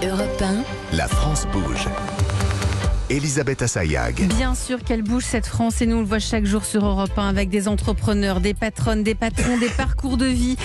Europe 1, La France bouge. Elisabeth Assayag. Bien sûr qu'elle bouge cette France et nous on le voit chaque jour sur Europe 1 avec des entrepreneurs, des patronnes, des patrons, des parcours de vie.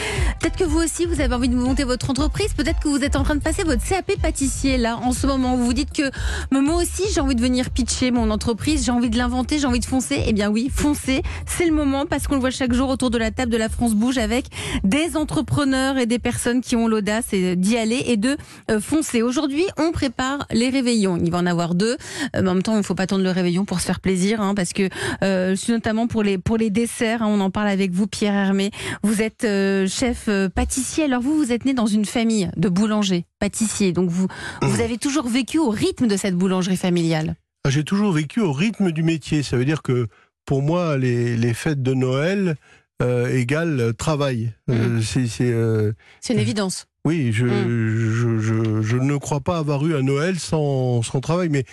Peut-être que vous aussi vous avez envie de monter votre entreprise, peut-être que vous êtes en train de passer votre CAP pâtissier là en ce moment. Vous vous dites que moi aussi j'ai envie de venir pitcher mon entreprise, j'ai envie de l'inventer, j'ai envie de foncer. Eh bien oui, foncer, c'est le moment parce qu'on le voit chaque jour autour de la table de la France bouge avec des entrepreneurs et des personnes qui ont l'audace d'y aller et de euh, foncer. Aujourd'hui, on prépare les réveillons. Il va en avoir deux. Euh, mais en même temps, il ne faut pas attendre le réveillon pour se faire plaisir, hein, parce que euh, notamment pour les pour les desserts, hein, on en parle avec vous, Pierre Hermé. Vous êtes euh, chef euh, pâtissier. Alors vous, vous êtes né dans une famille de boulangers, pâtissiers. Donc vous vous avez toujours vécu au rythme de cette boulangerie familiale. Ah, J'ai toujours vécu au rythme du métier. Ça veut dire que pour moi, les, les fêtes de Noël euh, égale travail. Euh, c'est, c'est, euh, C'est une évidence. oui, je, Mm. je, je, je ne crois pas avoir eu un Noël sans, sans travail. Mais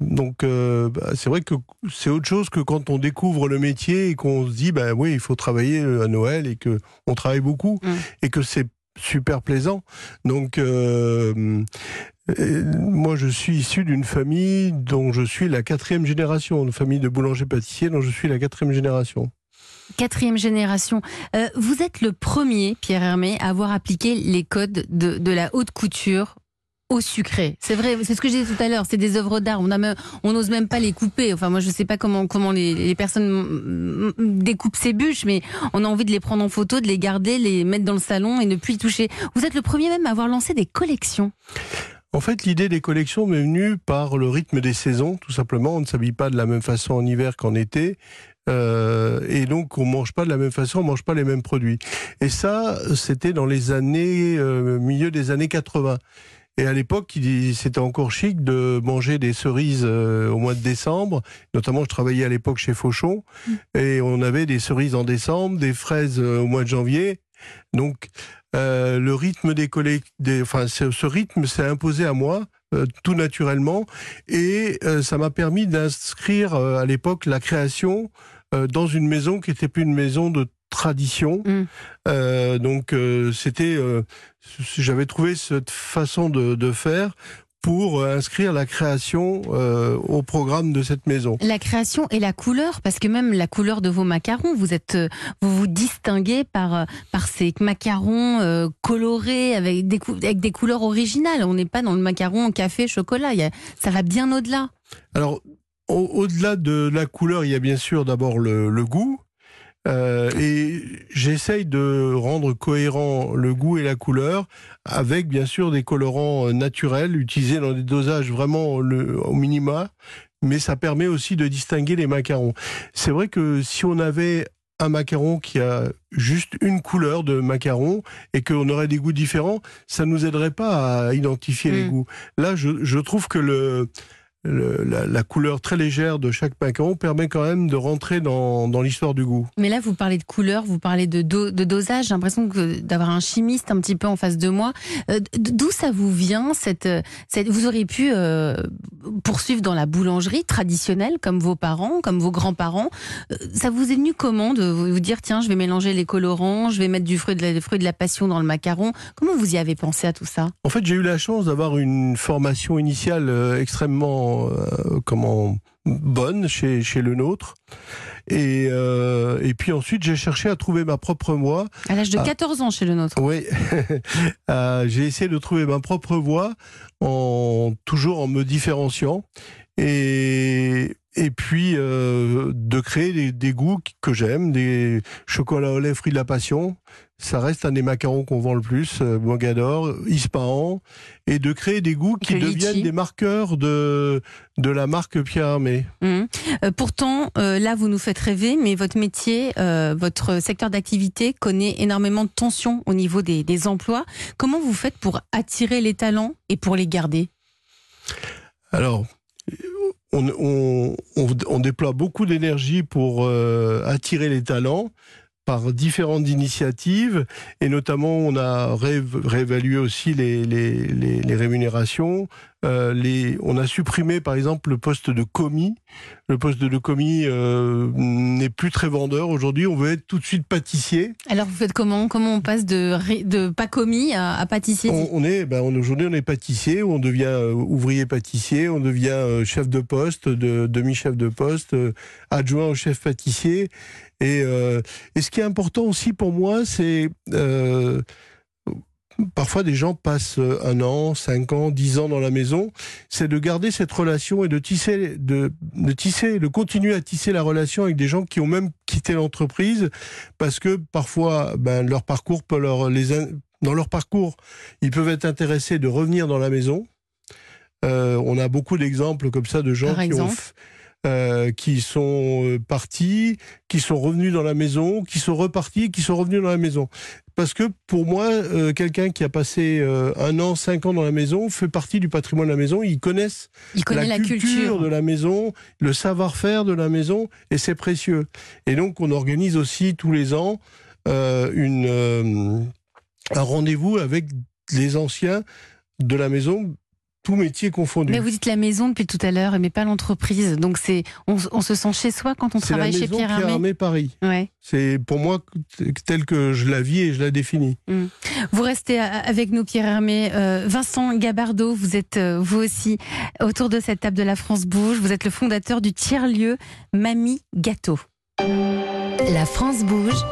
donc, euh, bah, c'est vrai que c'est autre chose que quand on découvre le métier et qu'on se dit, ben oui, il faut travailler à Noël et que on travaille beaucoup Mm. et que c'est super plaisant. Donc, euh, euh, moi, je suis issu d'une famille dont je suis la quatrième génération, une famille de boulangers-pâtissiers dont je suis la quatrième génération. Quatrième génération. Euh, vous êtes le premier, Pierre Hermé, à avoir appliqué les codes de, de la haute couture au sucré. C'est vrai, c'est ce que j'ai dit tout à l'heure. C'est des œuvres d'art. On n'ose même pas les couper. Enfin, moi, je sais pas comment les, personnes découpent ces bûches, mais on a envie de les prendre en photo, de les garder, les mettre dans le salon et ne plus y toucher. Vous êtes le premier même à avoir lancé des collections. En fait, l'idée des collections m'est venue par le rythme des saisons, tout simplement. On ne s'habille pas de la même façon en hiver qu'en été. Euh, et donc, on mange pas de la même façon, on mange pas les mêmes produits. Et ça, c'était dans les années, euh, milieu des années 80. Et à l'époque, c'était encore chic de manger des cerises euh, au mois de décembre. Notamment, je travaillais à l'époque chez Fauchon. Et on avait des cerises en décembre, des fraises euh, au mois de janvier. Donc, euh, le rythme des collègues, enfin, ce, rythme s'est imposé à moi euh, tout naturellement, et euh, ça m'a permis d'inscrire à l'époque la création dans une maison qui était plus une maison de tradition. Mm. Euh, donc, euh, c'était, euh, j'avais trouvé cette façon de, de faire pour inscrire la création au programme de cette maison. La création et la couleur, parce que même la couleur de vos macarons, vous êtes, vous vous distinguez par par ces macarons colorés avec des cou- avec des couleurs originales. On n'est pas dans le macaron café chocolat. Il y a- ça va bien au-delà. Alors, au- au-delà de la couleur, il y a bien sûr d'abord le, le goût. Euh, et j'essaye de rendre cohérent le goût et la couleur avec bien sûr des colorants euh, naturels utilisés dans des dosages vraiment le, au minima, mais ça permet aussi de distinguer les macarons. C'est vrai que si on avait un macaron qui a juste une couleur de macaron et qu'on aurait des goûts différents, ça nous aiderait pas à identifier les Mm. goûts. Là, je, je trouve que le, le- la, la couleur très légère de chaque macaron permet quand même de rentrer dans, dans l'histoire du goût. Mais là, vous parlez de couleur, vous parlez de, do- de dosage. J'ai l'impression que d'avoir un chimiste un petit peu en face de moi. Euh, D'où ça vous vient cette, cette Vous auriez pu euh, poursuivre dans la boulangerie traditionnelle, comme vos parents, comme vos grands-parents. Euh, Ça vous est venu comment de vous dire tiens, je vais mélanger les colorants, je vais mettre du fruit de la, des fruits de la passion dans le macaron? Comment vous y avez pensé à tout ça? En fait, j'ai eu la chance d'avoir une formation initiale euh, extrêmement euh, comment bonne chez, chez le nôtre. Et, euh, et puis ensuite, j'ai cherché à trouver ma propre voie. À l'âge de Ah. 14 ans chez le nôtre. Oui, Euh, j'ai essayé de trouver ma propre voie en toujours en me différenciant et et puis euh, de créer des, des goûts que j'aime, des chocolats au lait fruits de la passion. Ça reste un des macarons qu'on vend le plus, euh, Mogador, Ispahan, et de créer des goûts qui deviennent des marqueurs de de la marque Pierre Hermé. Mhm. Euh, pourtant, euh, là, vous nous faites rêver, mais votre métier, euh, votre secteur d'activité connaît énormément de tensions au niveau des, des emplois. Comment vous faites pour attirer les talents et pour les garder? Alors, on, on, on, on déploie beaucoup d'énergie pour euh, attirer les talents par différentes initiatives et notamment on a ré- réévalué aussi les, les rémunérations. Euh, les, on a supprimé par exemple le poste de commis. Le poste de commis euh, n'est plus très vendeur. Aujourd'hui, on veut être tout de suite pâtissier. Alors vous faites comment? Comment on passe de, de pas commis à, pâtissier? On, est, ben, aujourd'hui, on est pâtissier, on devient euh, ouvrier pâtissier, on devient chef de poste, de, demi-chef de poste, adjoint au chef pâtissier. Et, et, ce qui est important aussi pour moi, c'est Parfois, des gens passent un an, cinq ans, dix ans dans la maison. C'est de garder cette relation et de tisser, de, de, tisser, de continuer à tisser la relation avec des gens qui ont même quitté l'entreprise parce que parfois, ben, leur parcours peut leur, les, dans leur parcours, ils peuvent être intéressés de revenir dans la maison. Euh, on a beaucoup d'exemples comme ça de gens qui ont euh, qui sont euh, partis, qui sont revenus dans la maison, qui sont repartis, qui sont revenus dans la maison. Parce que pour moi, euh, quelqu'un qui a passé un an, cinq ans dans la maison fait partie du patrimoine de la maison. Ils connaissent Il la, culture, de la maison, le savoir-faire de la maison, et c'est précieux. Et donc, on organise aussi tous les ans une, un rendez-vous avec les anciens de la maison tout métier confondu. Mais vous dites la maison depuis tout à l'heure, mais pas l'entreprise. Donc c'est, on, se sent chez soi quand on travaille chez Pierre Hermé. Paris. Ouais. C'est pour moi tel que je la vis et je la définis. Mm. Vous restez avec nous, Pierre Hermé. Euh, Vincent Gabardo, vous êtes euh, vous aussi autour de cette table de la France Bouge. Vous êtes le fondateur du tiers-lieu Mamie Gâteau. La France Bouge.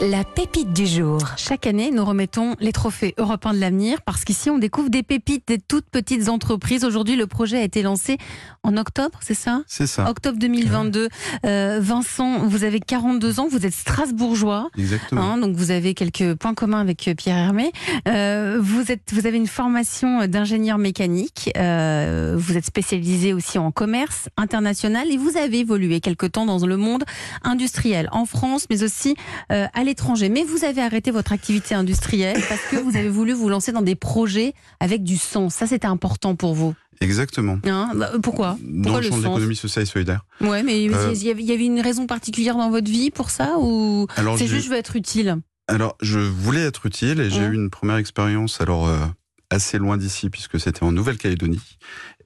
La pépite du jour. Chaque année, nous remettons les trophées européens de l'avenir parce qu'ici, on découvre des pépites des toutes petites entreprises. Aujourd'hui, le projet a été lancé en octobre, c'est ça? C'est ça. Octobre 2022. Euh, Vincent, vous avez 42 ans, vous êtes strasbourgeois. Exactement. Hein, donc, vous avez quelques points communs avec euh, Pierre Hermé. Euh, vous, êtes, vous avez une formation d'ingénieur mécanique. Euh, vous êtes spécialisé aussi en commerce international et vous avez évolué quelque temps dans le monde industriel en France, mais aussi euh, à l'étranger. Mais vous avez arrêté votre activité industrielle parce que vous avez voulu vous lancer dans des projets avec du sens. Ça, c'était important pour vous. Exactement. Hein bah, pourquoi, Dans le champ de l'économie sociale et solidaire. Ouais, mais euh, il y avait une raison particulière dans votre vie pour ça ou c'est juste je veux être utile? Alors, je voulais être utile et j'ai eu une première expérience alors euh, assez loin d'ici puisque c'était en Nouvelle-Calédonie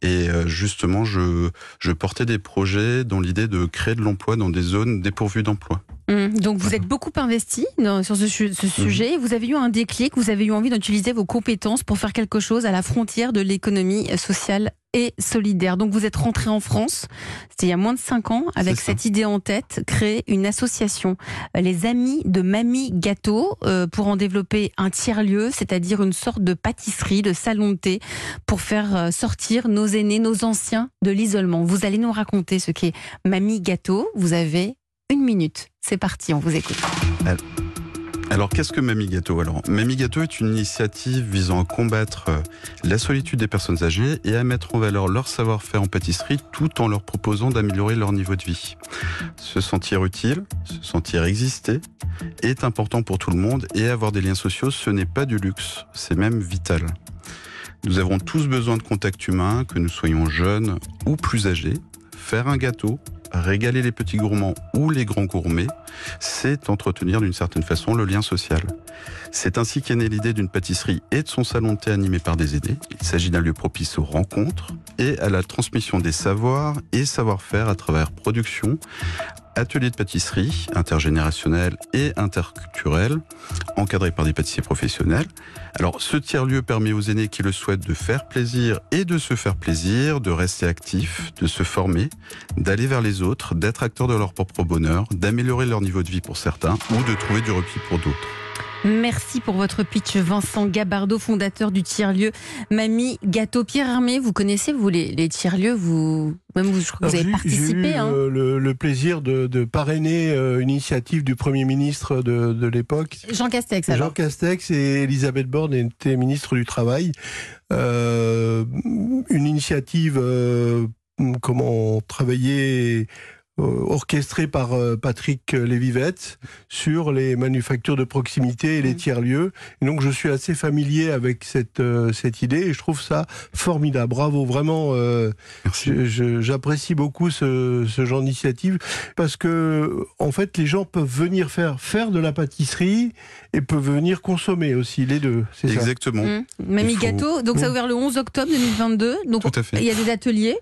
et euh, justement je je portais des projets dans l'idée de créer de l'emploi dans des zones dépourvues d'emploi. Mmh. donc vous êtes beaucoup investi sur ce, ce mmh. sujet. Vous avez eu un déclic, vous avez eu envie d'utiliser vos compétences pour faire quelque chose à la frontière de l'économie sociale et solidaire. Donc vous êtes rentré en France, c'était il y a moins de 5 ans, avec cette idée en tête, créer une association, euh, les Amis de Mamie Gâteau, euh, pour en développer un tiers-lieu, c'est-à-dire une sorte de pâtisserie, de salon de thé, pour faire euh, sortir nos aînés, nos anciens de l'isolement. Vous allez nous raconter ce qu'est Mamie Gâteau. Vous avez une minute. C'est parti, on vous écoute. Alors, qu'est-ce que Mamie Gâteau Alors, Mamie Gâteau est une initiative visant à combattre euh, la solitude des personnes âgées et à mettre en valeur leur savoir-faire en pâtisserie tout en leur proposant d'améliorer leur niveau de vie. Se sentir utile, se sentir exister est important pour tout le monde et avoir des liens sociaux, ce n'est pas du luxe, c'est même vital. Nous avons tous besoin de contact humain, que nous soyons jeunes ou plus âgés. Faire un gâteau, régaler les petits gourmands ou les grands gourmets, c'est entretenir d'une certaine façon le lien social. C'est ainsi qu'est née l'idée d'une pâtisserie et de son salon thé animé par des aînés. Il s'agit d'un lieu propice aux rencontres et à la transmission des savoirs et savoir-faire à travers production, ateliers de pâtisserie intergénérationnel et interculturel, encadrés par des pâtissiers professionnels. Alors, ce tiers-lieu permet aux aînés qui le souhaitent de faire plaisir et de se faire plaisir, de rester actifs, de se former, d'aller vers les autres, d'être acteurs de leur propre bonheur, d'améliorer leur niveau de vie pour certains ou de trouver du repli pour d'autres. Merci pour votre pitch, Vincent Gabardo, fondateur du tiers-lieu Mamie Gâteau. Pierre Armé, vous connaissez, vous, les, tiers-lieux vous, même vous, je crois que vous avez participé. J'ai eu hein. le, plaisir de, parrainer euh, une initiative du Premier ministre de, l'époque. Jean Castex, alors. Jean Castex et Elisabeth Borne étaient ministres du Travail. Euh, une initiative, euh, comment travailler orchestré par euh, Patrick Lévivette sur les manufactures de proximité et les Mm. tiers-lieux. Donc je suis assez familier avec cette, euh, cette idée et je trouve ça formidable. Bravo, vraiment, euh, j'apprécie beaucoup ce, ce genre d'initiative parce que en fait les gens peuvent venir faire, faire de la pâtisserie et peuvent venir consommer aussi les deux. C'est ça? Exactement. Mmh. Mamie faut- Gâteau, donc ça a ouvert le 11 octobre 2022. Donc Tout à fait. il y a des ateliers.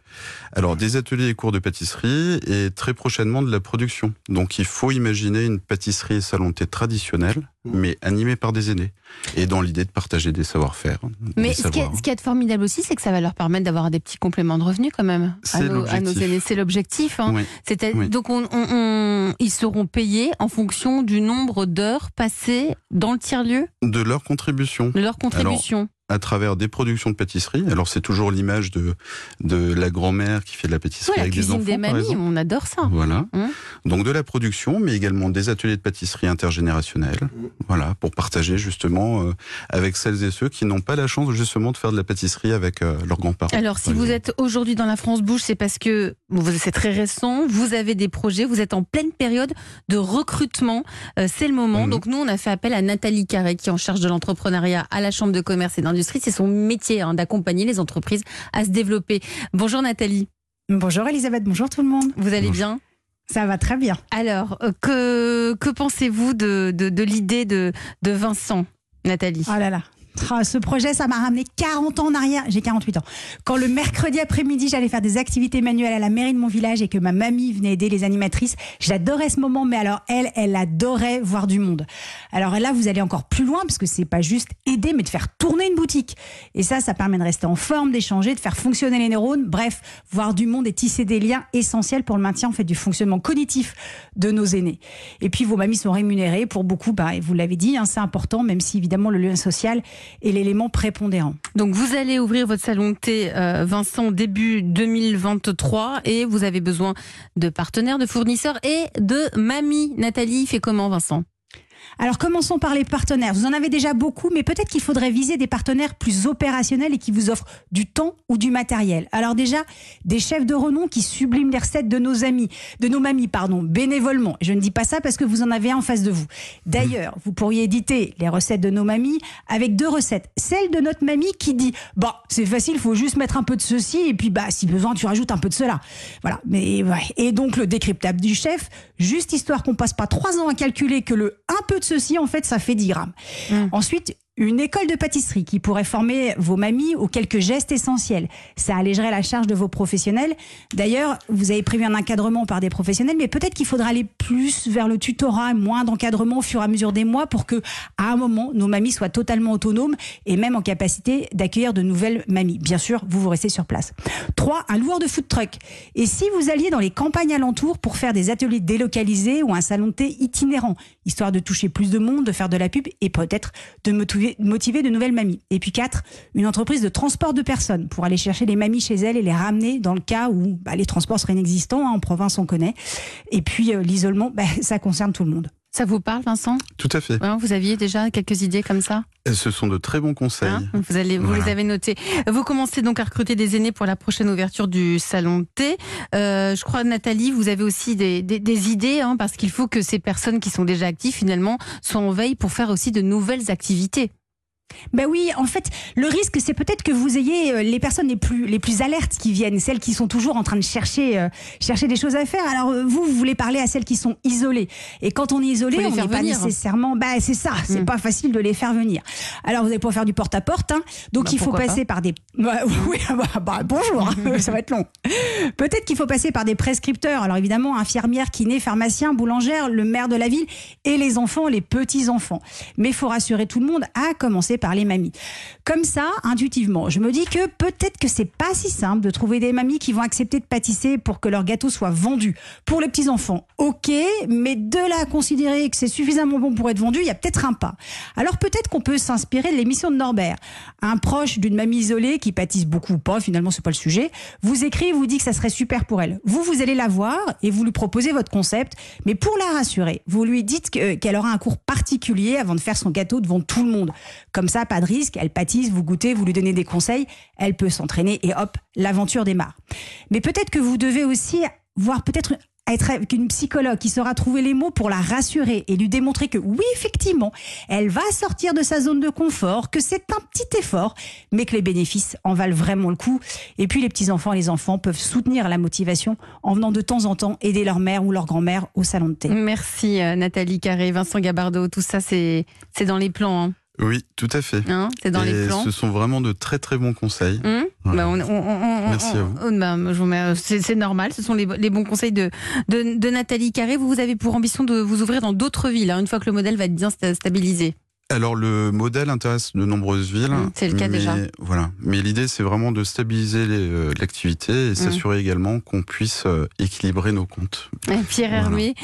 Alors, des ateliers et cours de pâtisserie et très prochainement de la production. Donc, il faut imaginer une pâtisserie et salon de thé traditionnelle, Mmh. mais animée par des aînés. Et dans l'idée de partager des savoir-faire. Mais des ce qui, est, qui est formidable aussi, c'est que ça va leur permettre d'avoir des petits compléments de revenus quand même à C'est nos, à nos l'objectif. aînés. C'est l'objectif. Hein. Oui. Oui. Donc on, on- on- ils seront payés en fonction du nombre d'heures passées dans le tiers-lieu, De leur contribution. de leur contribution. À travers des productions de pâtisserie. Alors c'est toujours l'image de, de la grand-mère qui fait de la pâtisserie Ouais, la avec des cuisine enfants. des mamies, on adore ça. Voilà. Hum. Donc de la production, mais également des ateliers de pâtisserie intergénérationnels. Voilà, pour partager justement euh, avec celles et ceux qui n'ont pas la chance justement de faire de la pâtisserie avec euh, leurs grands-parents. Alors, si vous exemple. êtes aujourd'hui dans la France Bouge, c'est parce que bon, c'est très récent, vous avez des projets, vous êtes en pleine période de recrutement. Euh, c'est le moment. Mhm. Donc, nous, on a fait appel à Nathalie Carré, qui est en charge de l'entrepreneuriat à la Chambre de commerce et C'est son métier hein, d'accompagner les entreprises à se développer. Bonjour Nathalie, Bonjour Elisabeth, bonjour tout le monde. vous allez Bonjour. bien? Ça va très bien. Alors, euh, que, que pensez-vous de, de, de l'idée de, de Vincent, Nathalie? Oh là là. Ah, Ce projet, ça m'a ramené 40 ans en arrière. J'ai 48 ans. Quand le mercredi après-midi, j'allais faire des activités manuelles à la mairie de mon village et que ma mamie venait aider les animatrices, j'adorais ce moment. Mais alors, elle, elle adorait voir du monde. Alors là, vous allez encore plus loin parce que c'est pas juste aider, mais de faire tourner une boutique. Et ça, ça permet de rester en forme, d'échanger, de faire fonctionner les neurones. Bref, voir du monde et tisser des liens essentiels pour le maintien en fait du fonctionnement cognitif de nos aînés. Et puis vos mamies sont rémunérées pour beaucoup, bah, vous l'avez dit, hein, c'est important, même si évidemment le lien social est l'élément prépondérant. Donc vous allez ouvrir votre salon de thé, euh, Vincent, début 2023 et vous avez besoin de partenaires, de fournisseurs et de mamie. Nathalie fait comment, Vincent? Alors commençons par les partenaires. Vous en avez déjà beaucoup, mais peut-être qu'il faudrait viser des partenaires plus opérationnels et qui vous offrent du temps ou du matériel. Alors déjà, des chefs de renom qui subliment les recettes de nos amis, de nos mamies, pardon, bénévolement. Je ne dis pas ça parce que vous en avez un en face de vous. D'ailleurs, vous pourriez éditer les recettes de nos mamies avec deux recettes. Celle de notre mamie qui dit, bah, c'est facile, il faut juste mettre un peu de ceci et puis, bah, si besoin, tu rajoutes un peu de cela. Voilà. Mais, ouais. Et donc, le décryptable du chef, juste histoire qu'on passe pas trois ans à calculer que le un peu de ceci, en fait, ça fait 10 grammes. Mm. Ensuite, une école de pâtisserie qui pourrait former vos mamies aux quelques gestes essentiels. Ça allégerait la charge de vos professionnels. D'ailleurs, vous avez prévu un encadrement par des professionnels, mais peut-être qu'il faudra aller plus vers le tutorat, moins d'encadrement au fur et à mesure des mois pour que, à un moment, nos mamies soient totalement autonomes et même en capacité d'accueillir de nouvelles mamies. Bien sûr, vous vous restez sur place. Trois, un loueur de food truck. Et si vous alliez dans les campagnes alentours pour faire des ateliers délocalisés ou un salon de thé itinérant, histoire de toucher plus de monde, de faire de la pub et peut-être de motiver, motiver de nouvelles mamies. Et puis quatre, une entreprise de transport de personnes pour aller chercher les mamies chez elles et les ramener dans le cas où bah, les transports seraient inexistants. hein, en province, on connaît. Et puis euh, l'isolement, bah, ça concerne tout le monde. Ça vous parle, Vincent? Tout à fait. Vous aviez déjà quelques idées comme ça? Et ce sont de très bons conseils. Hein? Vous, allez, vous Voilà. les avez notés. Vous commencez donc à recruter des aînés pour la prochaine ouverture du salon de thé. Euh, je crois, Nathalie, vous avez aussi des, des- des idées, hein, parce qu'il faut que ces personnes qui sont déjà actives, finalement, soient en veille pour faire aussi de nouvelles activités. Ben oui, en fait, le risque, c'est peut-être que vous ayez euh, les personnes les plus, les plus alertes qui viennent, celles qui sont toujours en train de chercher, euh, chercher des choses à faire. Alors, euh, vous, vous voulez parler à celles qui sont isolées. Et quand on est isolé, on n'est pas nécessairement. Bah, c'est ça, c'est Mm. pas facile de les faire venir. Alors, vous allez pouvoir faire du porte-à-porte. hein. donc, Bah, il faut passer par des. Bah, oui, bah, bonjour, hein, ça va être long. Peut-être qu'il faut passer par des prescripteurs. Alors, évidemment, infirmières, kinés, pharmaciens, boulangères, le maire de la ville et les enfants, les petits-enfants. Mais il faut rassurer tout le monde, à commencer par les mamies. Comme ça, intuitivement, je me dis que peut-être que c'est pas si simple de trouver des mamies qui vont accepter de pâtisser pour que leur gâteau soit vendu. Pour les petits enfants, ok, mais de là à considérer que c'est suffisamment bon pour être vendu, il y a peut-être un pas. Alors peut-être qu'on peut s'inspirer de l'émission de Norbert. Un proche d'une mamie isolée qui pâtisse beaucoup ou pas, finalement c'est pas le sujet, vous écrit, vous dit que ça serait super pour elle. Vous, vous allez la voir et vous lui proposez votre concept, mais pour la rassurer, vous lui dites que- qu'elle aura un cours particulier avant de faire son gâteau devant tout le monde. Comme ça, pas de risque, elle pâtisse, vous goûtez, vous lui donnez des conseils, elle peut s'entraîner et hop, l'aventure démarre. Mais peut-être que vous devez aussi voir peut-être être une psychologue qui saura trouver les mots pour la rassurer et lui démontrer que oui, effectivement, elle va sortir de sa zone de confort, que c'est un petit effort, mais que les bénéfices en valent vraiment le coup. Et puis les petits-enfants et les enfants peuvent soutenir la motivation en venant de temps en temps aider leur mère ou leur grand-mère au salon de thé. Merci euh, Nathalie Carré, Vincent Gabardo, tout ça c'est c'est dans les plans. Hein. Oui, tout à fait. Hein, c'est dans Et les plans. ce sont vraiment de très très bons conseils. Voilà. Bah, on- on- on- on- Merci à vous. on- bah, remercie. c'est normal, ce sont les, les bons conseils de, de, de Nathalie Carré. Vous, vous avez pour ambition de vous ouvrir dans d'autres villes, hein, une fois que le modèle va être bien sta- stabilisé. Alors le modèle intéresse de nombreuses villes. Mmh, c'est le cas mais, déjà. Voilà. Mais l'idée c'est vraiment de stabiliser euh, l'activité Mmh. et s'assurer également qu'on puisse euh, équilibrer nos comptes. Et Pierre Voilà. Hermé,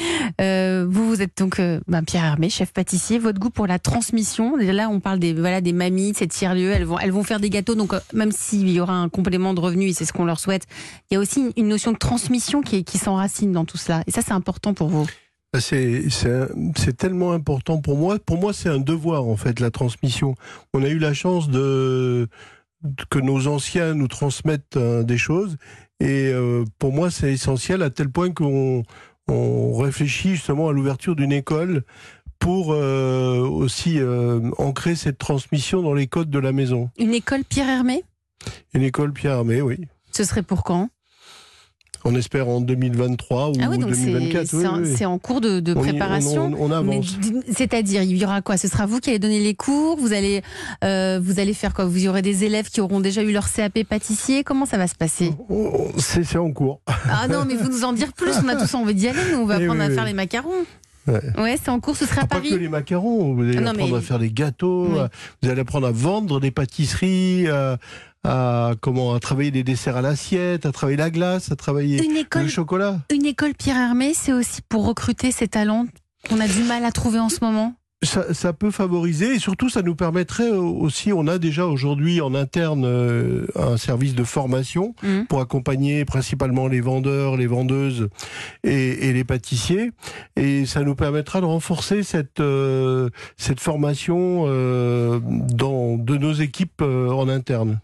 euh, vous, vous êtes donc bah, Pierre Hermé, chef pâtissier. Votre goût pour la transmission, là on parle des, voilà, des mamies, de ces tiers-lieux, elles vont, elles vont faire des gâteaux, donc même s'il y aura un complément de revenus, et c'est ce qu'on leur souhaite, il y a aussi une, notion de transmission qui, qui s'enracine dans tout cela. Et ça c'est important pour vous. Bah, C'est c'est un- c'est tellement important pour moi. Pour moi, c'est un devoir en fait la transmission. On a eu la chance de que nos anciens nous transmettent euh, des choses et euh, pour moi c'est essentiel à tel point qu'on on réfléchit justement à l'ouverture d'une école pour euh, aussi euh, ancrer cette transmission dans les codes de la maison. Une école Pierre Hermé, Une école Pierre Armé, oui. ce serait pour quand? On espère en 2023 ou Ah oui, donc c'est 2024. c'est oui, en, oui, oui. c'est en cours de, on- préparation. on- on Mais avance. d- C'est-à-dire, il y aura quoi? Ce sera vous qui allez donner les cours Vous allez, euh, vous allez faire quoi? Vous y aurez des élèves qui auront déjà eu leur CAP pâtissier? Comment ça va se passer? Oh, C'est c'est en cours. Ah non, mais vous nous en dire plus. On a tous envie d'y aller. Nous, on va Oui, apprendre à faire les macarons. Ouais. Ouais, c'est en cours. Ce sera à Pas que Paris. les macarons, vous allez Ah non, apprendre mais- à faire des gâteaux, Oui. à- vous allez apprendre à vendre des pâtisseries, à, à- comment à travailler des desserts à l'assiette, à travailler la glace, à travailler Une école, le chocolat. une école Pierre Hermé, c'est aussi pour recruter ces talents qu'on a du mal à trouver en ce moment? Ça, ça peut favoriser et surtout ça nous permettrait aussi, on a déjà aujourd'hui en interne euh, un service de formation Mhm. pour accompagner principalement les vendeurs, les vendeuses et, et les pâtissiers. Et ça nous permettra de renforcer cette, euh, cette formation euh, dans, de nos équipes en interne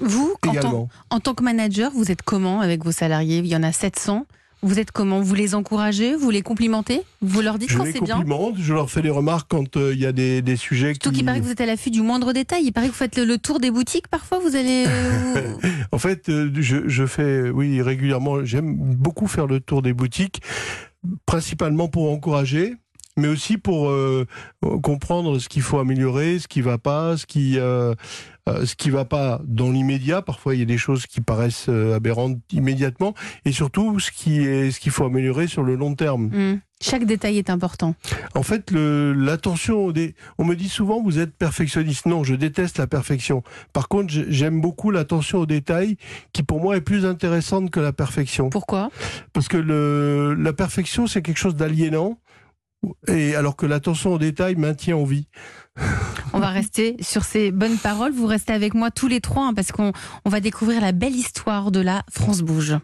Vous, en tant, également. en tant que manager, vous êtes comment avec vos salariés? Il y en a 700. Vous êtes comment? Vous les encouragez? Vous les complimentez? Vous leur dites Je quand les c'est bien? complimente, je leur fais des remarques quand euh, il y a des, des sujets Surtout qui... qu'il paraît que vous êtes à l'affût du moindre détail. Il paraît que vous faites le, le tour des boutiques parfois. Vous allez. euh, En fait, euh, je, je fais, oui, régulièrement, j'aime beaucoup faire le tour des boutiques, principalement pour encourager, mais aussi pour euh, comprendre ce qu'il faut améliorer, ce qui va pas, ce qui, euh, euh, ce qui va pas dans l'immédiat. Parfois, il y a des choses qui paraissent euh, aberrantes immédiatement, et surtout ce qui est, ce qu'il faut améliorer sur le long terme. Hmm. Chaque détail est important. En fait, l'attention. On me dit souvent, vous êtes perfectionniste. Non, je déteste la perfection. Par contre, j'ai- j'aime beaucoup l'attention aux détails, qui pour moi est plus intéressante que la perfection. Pourquoi? Parce que le... la perfection, c'est quelque chose d'aliénant, et alors que l'attention aux détails maintient en vie. On va rester sur ces bonnes paroles. Vous restez avec moi tous les trois hein, parce qu'on on va découvrir la belle histoire de la France Bouge.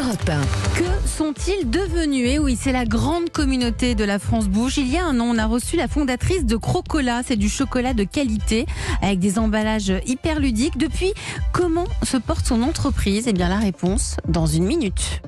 Europe 1. Que sont-ils devenus? Eh oui, c'est la grande communauté de la France Bouge. Il y a un an, on a reçu la fondatrice de Crocola. C'est du chocolat de qualité avec des emballages hyper ludiques. Depuis, comment se porte son entreprise? Eh bien, la réponse dans une minute.